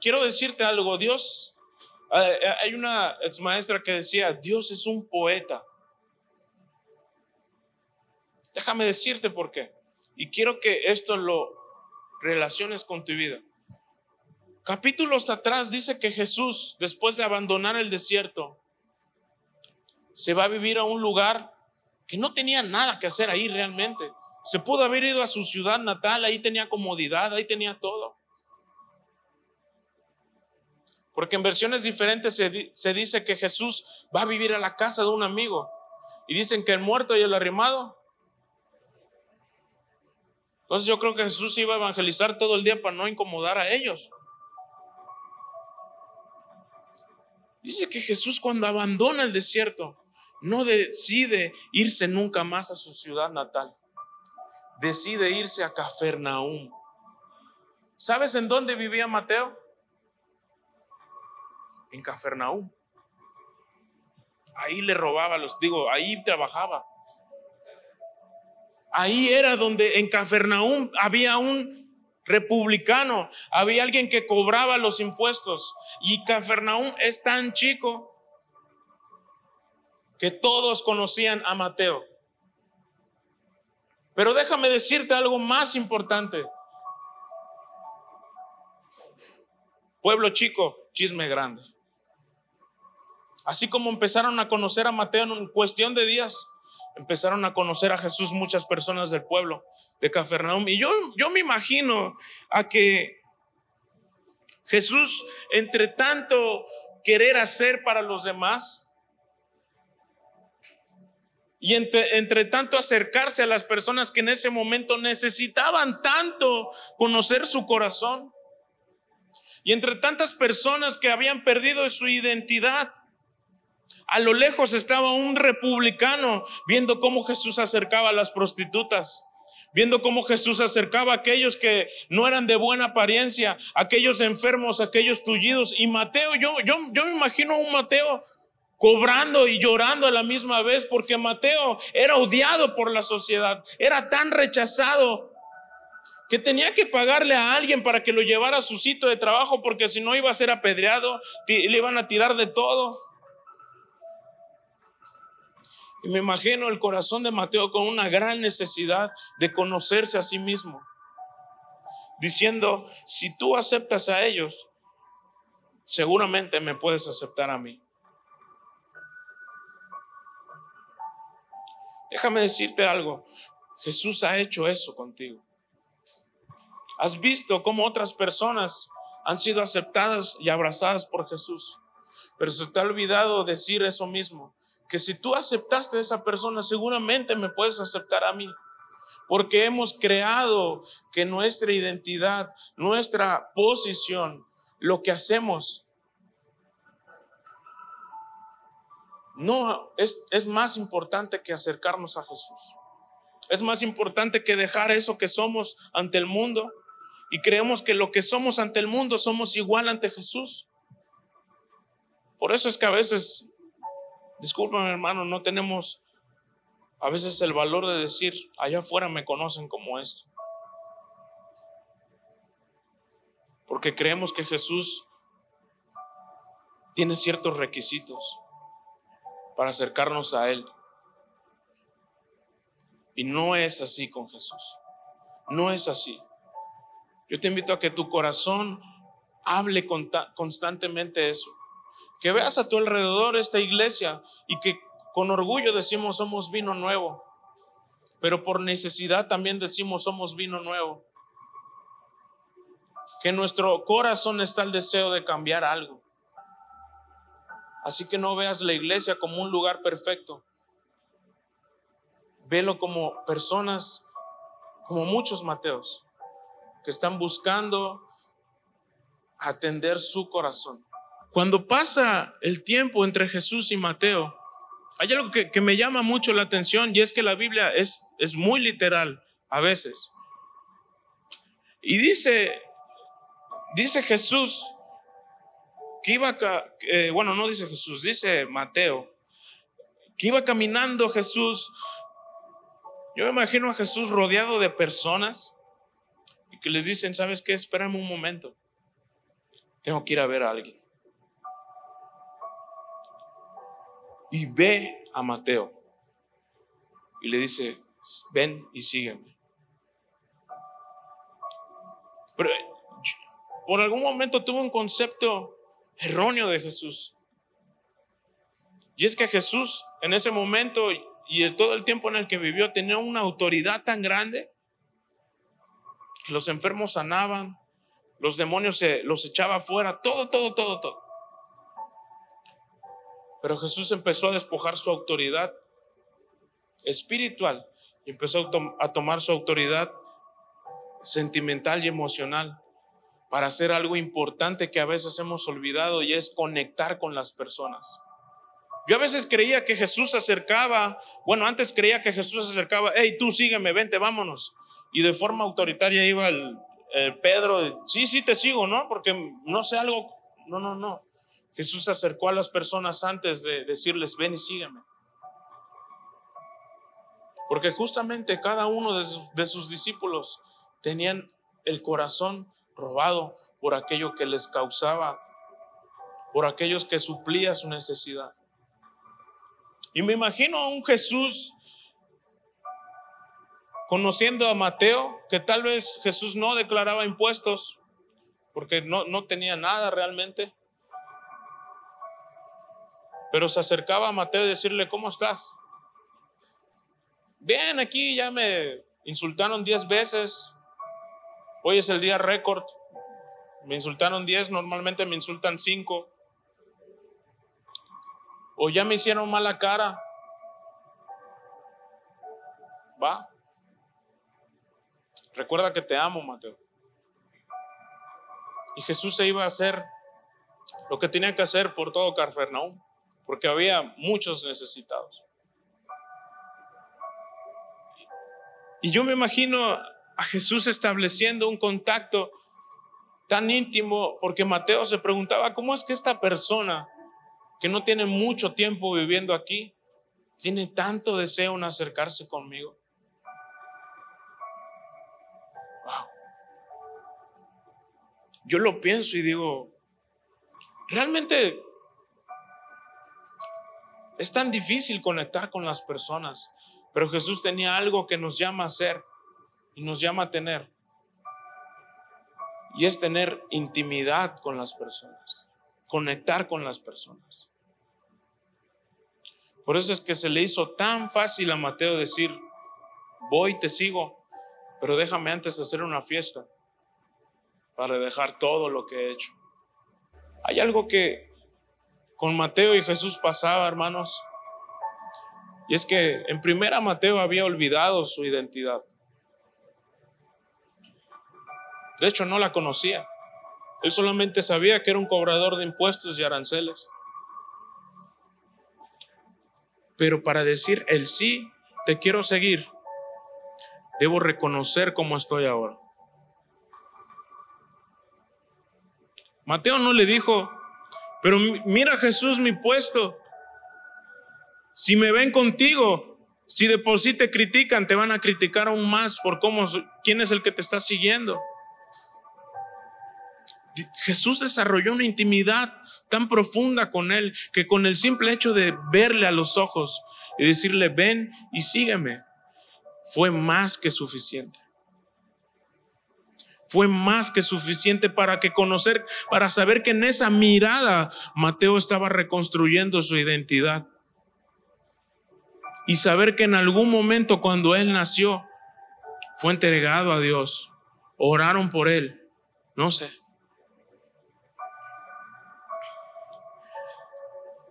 quiero decirte algo, Dios, eh, eh, hay una ex maestra que decía, Dios es un poeta. Déjame decirte por qué. Y quiero que esto lo relaciones con tu vida. Capítulos atrás dice que Jesús, después de abandonar el desierto, se va a vivir a un lugar que no tenía nada que hacer ahí realmente. Se pudo haber ido a su ciudad natal, ahí tenía comodidad, ahí tenía todo. Porque en versiones diferentes se, dice que Jesús va a vivir a la casa de un amigo. Y dicen que el muerto y el arrimado. Entonces yo creo que Jesús iba a evangelizar todo el día para no incomodar a ellos. Dice que Jesús cuando abandona el desierto, no decide irse nunca más a su ciudad natal. Decide irse a Cafarnaúm. ¿Sabes en dónde vivía Mateo? En Cafarnaúm. Ahí le robaba los, digo, ahí trabajaba. Ahí era donde en Cafarnaúm había un republicano, había alguien que cobraba los impuestos. Y Cafarnaúm es tan chico que todos conocían a Mateo. Pero déjame decirte algo más importante. Pueblo chico, chisme grande. Así como empezaron a conocer a Mateo en cuestión de días, empezaron a conocer a Jesús muchas personas del pueblo de Cafarnaum. Y yo, yo me imagino a que Jesús, entre tanto querer hacer para los demás, y entre, tanto acercarse a las personas que en ese momento necesitaban tanto conocer su corazón. Y entre tantas personas que habían perdido su identidad. A lo lejos estaba un republicano viendo cómo Jesús acercaba a las prostitutas, viendo cómo Jesús acercaba a aquellos que no eran de buena apariencia, aquellos enfermos, aquellos tullidos. Y Mateo, yo, yo, yo me imagino un Mateo cobrando y llorando a la misma vez porque Mateo era odiado por la sociedad, era tan rechazado que tenía que pagarle a alguien para que lo llevara a su sitio de trabajo porque si no iba a ser apedreado, le iban a tirar de todo. Y me imagino el corazón de Mateo con una gran necesidad de conocerse a sí mismo, diciendo, si tú aceptas a ellos, seguramente me puedes aceptar a mí. Déjame decirte algo. Jesús ha hecho eso contigo. Has visto cómo otras personas han sido aceptadas y abrazadas por Jesús. Pero se te ha olvidado decir eso mismo. Que si tú aceptaste a esa persona, seguramente me puedes aceptar a mí. Porque hemos creado que nuestra identidad, nuestra posición, lo que hacemos no es, es más importante que acercarnos a Jesús. Es más importante que dejar eso que somos ante el mundo y creemos que lo que somos ante el mundo somos igual ante Jesús. Por eso es que a veces, discúlpame hermano, no tenemos a veces el valor de decir, allá afuera me conocen como esto. Porque creemos que Jesús tiene ciertos requisitos para acercarnos a Él. Y no es así con Jesús. No es así. Yo te invito a que tu corazón hable constantemente eso. Que veas a tu alrededor esta iglesia y que con orgullo decimos somos vino nuevo. Pero por necesidad también decimos somos vino nuevo. Que nuestro corazón está el deseo de cambiar algo. Así que no veas la iglesia como un lugar perfecto. Velo como personas, como muchos Mateos, que están buscando atender su corazón. Cuando pasa el tiempo entre Jesús y Mateo, hay algo que, que, me llama mucho la atención y es que la Biblia es, es muy literal a veces. Y dice, dice Jesús que iba, eh, bueno, no dice Jesús, dice Mateo, que iba caminando Jesús. Yo me imagino a Jesús rodeado de personas y que les dicen, ¿sabes qué? Espérame un momento. tengo que ir a ver a alguien. Y ve a Mateo y le dice, ven y sígueme. Pero por algún momento tuve un concepto erróneo de Jesús. Y es que Jesús en ese momento y todo el tiempo en el que vivió tenía una autoridad tan grande que los enfermos sanaban, los demonios se los echaba fuera, todo, todo, todo, todo. Pero Jesús empezó a despojar su autoridad espiritual y empezó a tomar su autoridad sentimental y emocional para hacer algo importante que a veces hemos olvidado y es conectar con las personas. Yo a veces creía que Jesús se acercaba, bueno, antes creía que Jesús se acercaba, hey, tú sígueme, vente, vámonos. Y de forma autoritaria iba el, Pedro, sí, sí, te sigo, ¿no? Porque no sé algo, no, no, no. Jesús se acercó a las personas antes de decirles, ven y sígueme. Porque justamente cada uno de sus, de sus discípulos tenían el corazón robado por aquello que les causaba, por aquellos que suplía su necesidad. Y me imagino a un Jesús conociendo a Mateo, que tal vez Jesús no declaraba impuestos, porque no, no tenía nada realmente. Pero se acercaba a Mateo y decirle, ¿cómo estás? Bien, aquí ya me insultaron diez veces. Hoy es el día récord. Me insultaron diez, normalmente me insultan cinco o ya me hicieron mala cara. Va. Recuerda que te amo, Mateo. Y Jesús se iba a hacer lo que tenía que hacer por todo Carfernaum, porque había muchos necesitados. Y yo me imagino a Jesús estableciendo un contacto tan íntimo, porque Mateo se preguntaba, ¿cómo es que esta persona que no tiene mucho tiempo viviendo aquí, tiene tanto deseo en acercarse conmigo. Wow. Yo lo pienso y digo, realmente es tan difícil conectar con las personas, pero Jesús tenía algo que nos llama a ser y nos llama a tener. Y es tener intimidad con las personas, conectar con las personas. Por eso es que se le hizo tan fácil a Mateo decir, voy, te sigo, pero déjame antes hacer una fiesta para dejar todo lo que he hecho. Hay algo que con Mateo y Jesús pasaba, hermanos, y es que en primera Mateo había olvidado su identidad. De hecho, no la conocía. Él solamente sabía que era un cobrador de impuestos y aranceles. Pero para decir el sí, te quiero seguir, debo reconocer cómo estoy ahora. Mateo no le dijo, pero mira Jesús mi puesto. Si me ven contigo, si de por sí te critican, te van a criticar aún más por cómo, quién es el que te está siguiendo. Jesús desarrolló una intimidad tan profunda con él que con el simple hecho de verle a los ojos y decirle, ven y sígueme, fue más que suficiente. Fue más que suficiente para que conocer, para saber que en esa mirada Mateo estaba reconstruyendo su identidad. Y saber que en algún momento cuando él nació, fue entregado a Dios. Oraron por él. No sé.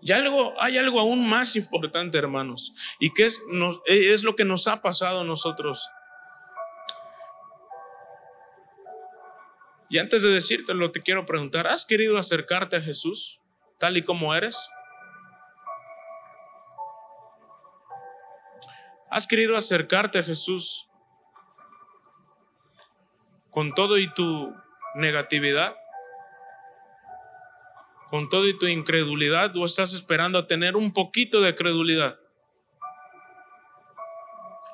Y algo, hay algo aún más importante, hermanos, y que es, es lo que nos ha pasado a nosotros. Y antes de decírtelo, te quiero preguntar, ¿has querido acercarte a Jesús tal y como eres? ¿Has querido acercarte a Jesús con todo y tu negatividad? Con todo y tu incredulidad o estás esperando a tener un poquito de credulidad?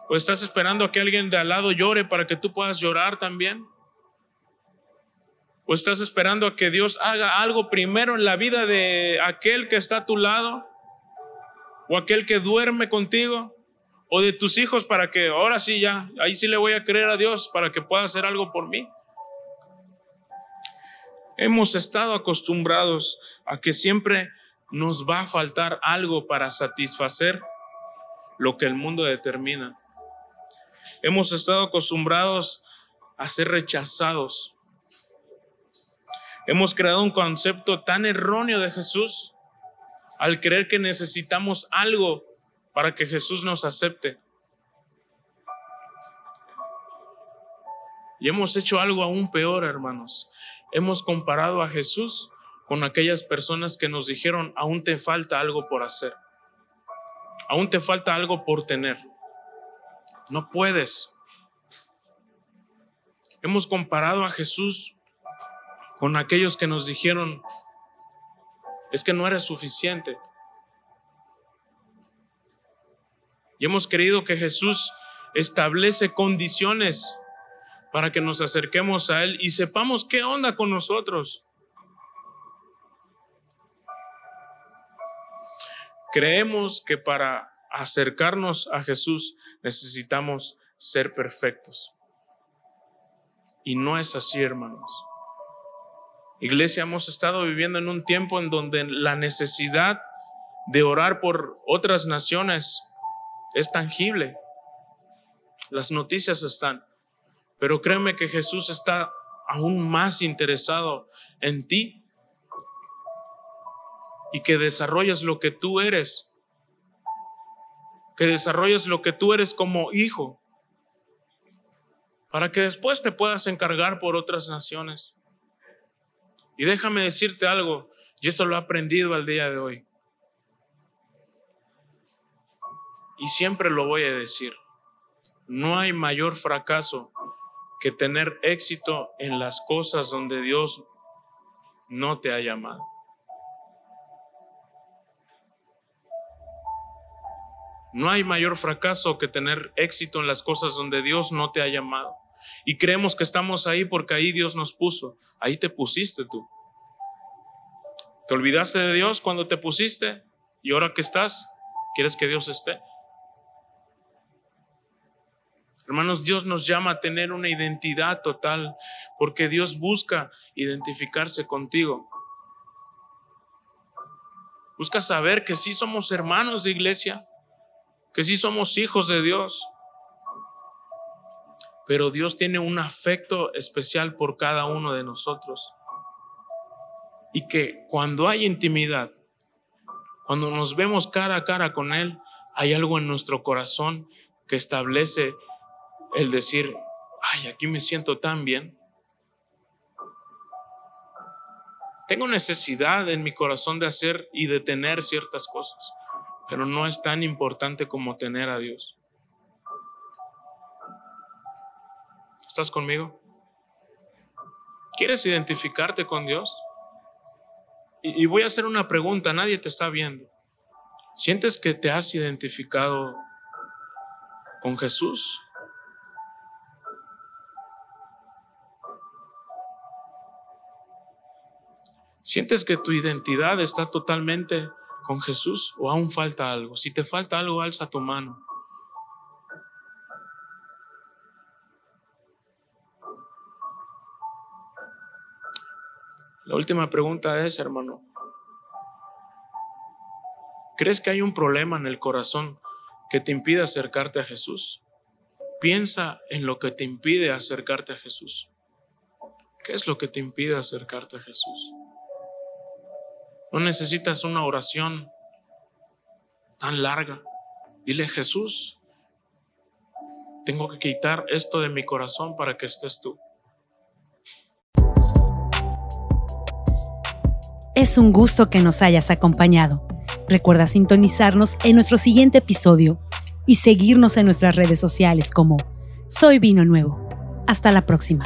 ¿O estás esperando a que alguien de al lado llore para que tú puedas llorar también? ¿O estás esperando a que Dios haga algo primero en la vida de aquel que está a tu lado? ¿O aquel que duerme contigo? ¿O de tus hijos para que ahora sí ya, ahí sí le voy a creer a Dios para que pueda hacer algo por mí? Hemos estado acostumbrados a que siempre nos va a faltar algo para satisfacer lo que el mundo determina. Hemos estado acostumbrados a ser rechazados Hemos creado un concepto tan erróneo de Jesús al creer que necesitamos algo para que Jesús nos acepte. Y hemos hecho algo aún peor, hermanos. Hemos comparado a Jesús con aquellas personas que nos dijeron, aún te falta algo por hacer. Aún te falta algo por tener. No puedes. Hemos comparado a Jesús con aquellos que nos dijeron, es que no eres suficiente. Y hemos creído que Jesús establece condiciones para que nos acerquemos a Él y sepamos qué onda con nosotros. Creemos que para acercarnos a Jesús necesitamos ser perfectos. Y no es así, hermanos. Iglesia, hemos estado viviendo en un tiempo en donde la necesidad de orar por otras naciones es tangible. Las noticias están. Pero créeme que Jesús está aún más interesado en ti y que desarrolles lo que tú eres. Que desarrolles lo que tú eres como hijo. Para que después te puedas encargar por otras naciones. Y déjame decirte algo, y eso lo he aprendido al día de hoy. Y siempre lo voy a decir. No hay mayor fracaso que tener éxito en las cosas donde Dios no te ha llamado. No hay mayor fracaso que tener éxito en las cosas donde Dios no te ha llamado. Y creemos que estamos ahí porque ahí Dios nos puso. Ahí te pusiste tú. ¿Te olvidaste de Dios cuando te pusiste? Y ahora que estás, ¿quieres que Dios esté? Hermanos, Dios nos llama a tener una identidad total porque Dios busca identificarse contigo. Busca saber que sí somos hermanos de iglesia, que sí somos hijos de Dios pero Dios tiene un afecto especial por cada uno de nosotros. Y que cuando hay intimidad, cuando nos vemos cara a cara con Él, hay algo en nuestro corazón que establece el decir, ay, aquí me siento tan bien. Tengo necesidad en mi corazón de hacer y de tener ciertas cosas, pero no es tan importante como tener a Dios. ¿Estás conmigo? ¿Quieres identificarte con Dios? Y, voy a hacer una pregunta, nadie te está viendo. ¿Sientes que te has identificado con Jesús? ¿Sientes que tu identidad está totalmente con Jesús o aún falta algo? Si te falta algo, alza tu mano. La última pregunta es, hermano, ¿crees que hay un problema en el corazón que te impide acercarte a Jesús? Piensa en lo que te impide acercarte a Jesús. ¿Qué es lo que te impide acercarte a Jesús? No necesitas una oración tan larga. Dile, Jesús, tengo que quitar esto de mi corazón para que estés tú. Es un gusto que nos hayas acompañado. Recuerda sintonizarnos en nuestro siguiente episodio y seguirnos en nuestras redes sociales como Soy Vino Nuevo. Hasta la próxima.